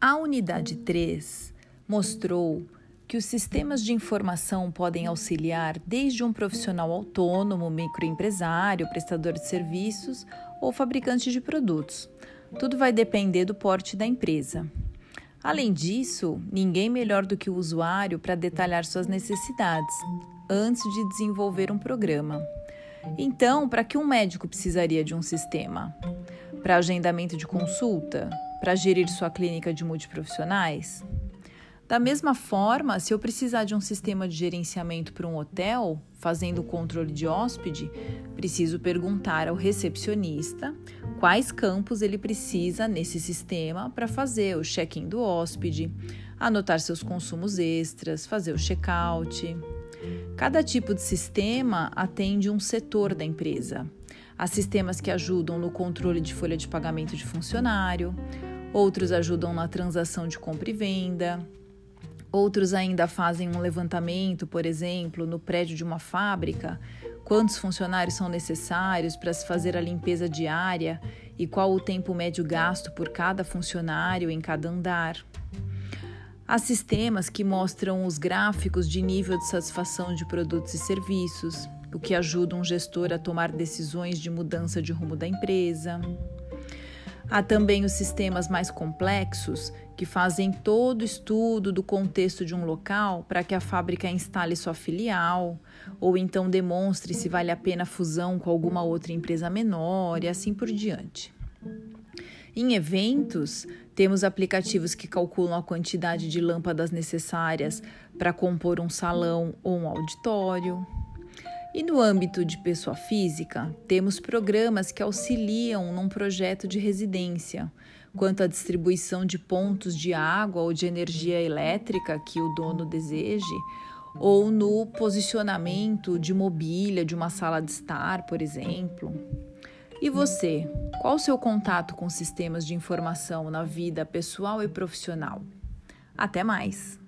A unidade 3 mostrou que os sistemas de informação podem auxiliar desde um profissional autônomo, microempresário, prestador de serviços ou fabricante de produtos. Tudo vai depender do porte da empresa. Além disso, ninguém melhor do que o usuário para detalhar suas necessidades antes de desenvolver um programa. Então, para que um médico precisaria de um sistema? Para agendamento de consulta? Para gerir sua clínica de multiprofissionais? Da mesma forma, se eu precisar de um sistema de gerenciamento para um hotel, fazendo o controle de hóspede, preciso perguntar ao recepcionista quais campos ele precisa nesse sistema para fazer o check-in do hóspede, anotar seus consumos extras, fazer o check-out. Cada tipo de sistema atende um setor da empresa. Há sistemas que ajudam no controle de folha de pagamento de funcionário, outros ajudam na transação de compra e venda, outros ainda fazem um levantamento, por exemplo, no prédio de uma fábrica, quantos funcionários são necessários para se fazer a limpeza diária e qual o tempo médio gasto por cada funcionário em cada andar. Há sistemas que mostram os gráficos de nível de satisfação de produtos e serviços, o que ajuda um gestor a tomar decisões de mudança de rumo da empresa. Há também os sistemas mais complexos, que fazem todo o estudo do contexto de um local para que a fábrica instale sua filial, ou então demonstre se vale a pena a fusão com alguma outra empresa menor e assim por diante. Em eventos, temos aplicativos que calculam a quantidade de lâmpadas necessárias para compor um salão ou um auditório. E no âmbito de pessoa física, temos programas que auxiliam num projeto de residência, quanto à distribuição de pontos de água ou de energia elétrica que o dono deseje, ou no posicionamento de mobília de uma sala de estar, por exemplo. E você, qual o seu contato com sistemas de informação na vida pessoal e profissional? Até mais!